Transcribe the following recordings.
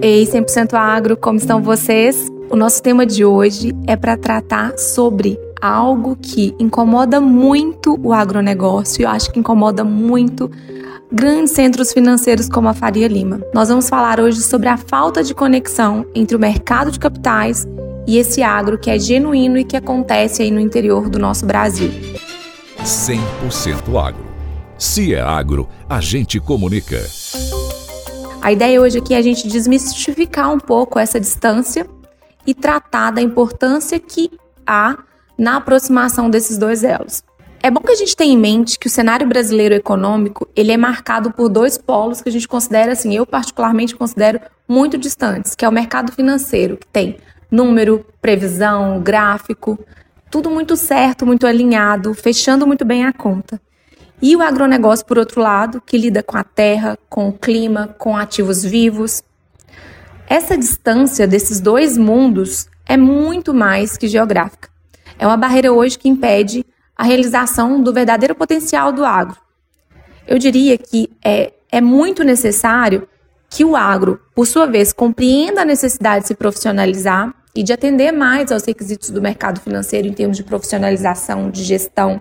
Ei, 100% Agro, como estão vocês? O nosso tema de hoje é para tratar sobre algo que incomoda muito o agronegócio, eu acho que incomoda muito grandes centros financeiros como a Faria Lima. Nós vamos falar hoje sobre a falta de conexão entre o mercado de capitais e esse agro que é genuíno e que acontece aí no interior do nosso Brasil. 100% agro. Se é agro, a gente comunica. A ideia hoje aqui é a gente desmistificar um pouco essa distância e tratar da importância que há na aproximação desses dois elos. É bom que a gente tenha em mente que o cenário brasileiro econômico ele é marcado por dois polos que a gente considera assim, eu particularmente considero muito distantes, que é o mercado financeiro, que tem número, previsão, gráfico, tudo muito certo, muito alinhado, fechando muito bem a conta. E o agronegócio, por outro lado, que lida com a terra, com o clima, com ativos vivos. Essa distância desses dois mundos é muito mais que geográfica. É uma barreira hoje que impede a realização do verdadeiro potencial do agro. Eu diria que é, é muito necessário que o agro, por sua vez, compreenda a necessidade de se profissionalizar e de atender mais aos requisitos do mercado financeiro em termos de profissionalização, de gestão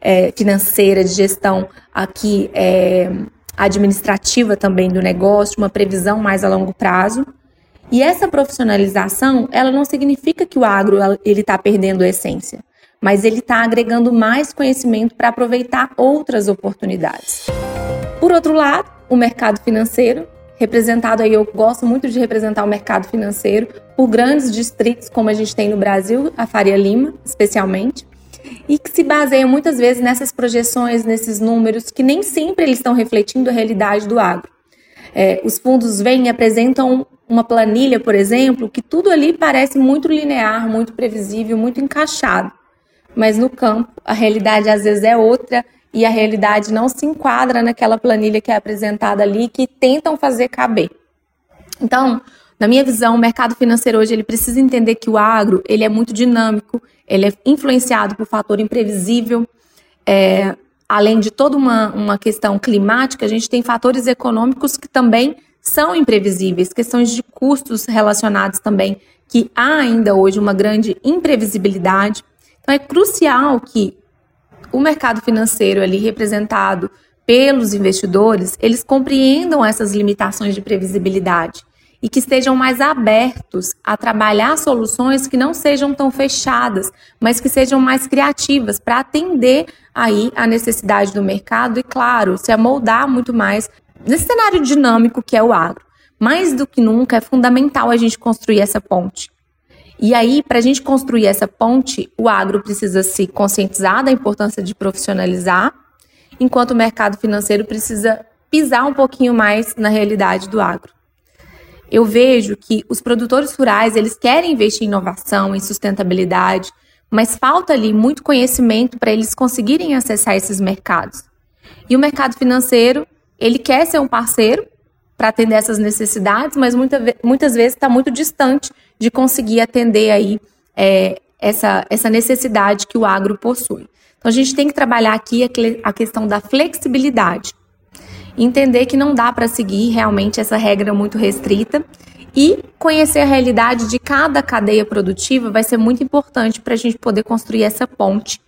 é, financeira, de gestão aqui é, administrativa também do negócio, uma previsão mais a longo prazo. E essa profissionalização, ela não significa que o agro ele está perdendo a essência, mas ele está agregando mais conhecimento para aproveitar outras oportunidades. Por outro lado, o mercado financeiro representado aí, eu gosto muito de representar o mercado financeiro por grandes distritos, como a gente tem no Brasil, a Faria Lima, especialmente, e que se baseiam muitas vezes nessas projeções, nesses números, que nem sempre eles estão refletindo a realidade do agro. É, os fundos vêm e apresentam uma planilha, por exemplo, que tudo ali parece muito linear, muito previsível, muito encaixado. Mas no campo, a realidade às vezes é outra e a realidade não se enquadra naquela planilha que é apresentada ali que tentam fazer caber. Então, na minha visão, o mercado financeiro hoje ele precisa entender que o agro ele é muito dinâmico, ele é influenciado por fator imprevisível, é, além de toda uma, uma questão climática, a gente tem fatores econômicos que também são imprevisíveis, questões de custos relacionados também, que há ainda hoje uma grande imprevisibilidade. Então é crucial que o mercado financeiro ali representado pelos investidores, eles compreendam essas limitações de previsibilidade e que estejam mais abertos a trabalhar soluções que não sejam tão fechadas, mas que sejam mais criativas para atender aí a necessidade do mercado e, claro, se amoldar muito mais nesse cenário dinâmico que é o agro. Mais do que nunca é fundamental a gente construir essa ponte e aí, para a gente construir essa ponte, o agro precisa se conscientizar da importância de profissionalizar, enquanto o mercado financeiro precisa pisar um pouquinho mais na realidade do agro. Eu vejo que os produtores rurais, eles querem investir em inovação, em sustentabilidade, mas falta ali muito conhecimento para eles conseguirem acessar esses mercados. E o mercado financeiro, ele quer ser um parceiro para atender essas necessidades, mas muita, muitas vezes está muito distante de conseguir atender aí é, essa, essa necessidade que o agro possui. Então a gente tem que trabalhar aqui a, a questão da flexibilidade, entender que não dá para seguir realmente essa regra muito restrita e conhecer a realidade de cada cadeia produtiva vai ser muito importante para a gente poder construir essa ponte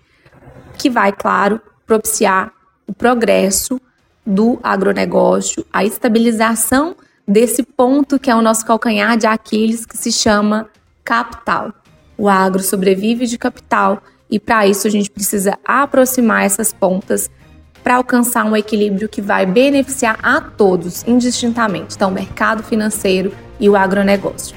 que vai, claro, propiciar o progresso do agronegócio, a estabilização desse ponto que é o nosso calcanhar de Aquiles, que se chama capital. O agro sobrevive de capital e para isso a gente precisa aproximar essas pontas para alcançar um equilíbrio que vai beneficiar a todos indistintamente, então o mercado financeiro e o agronegócio.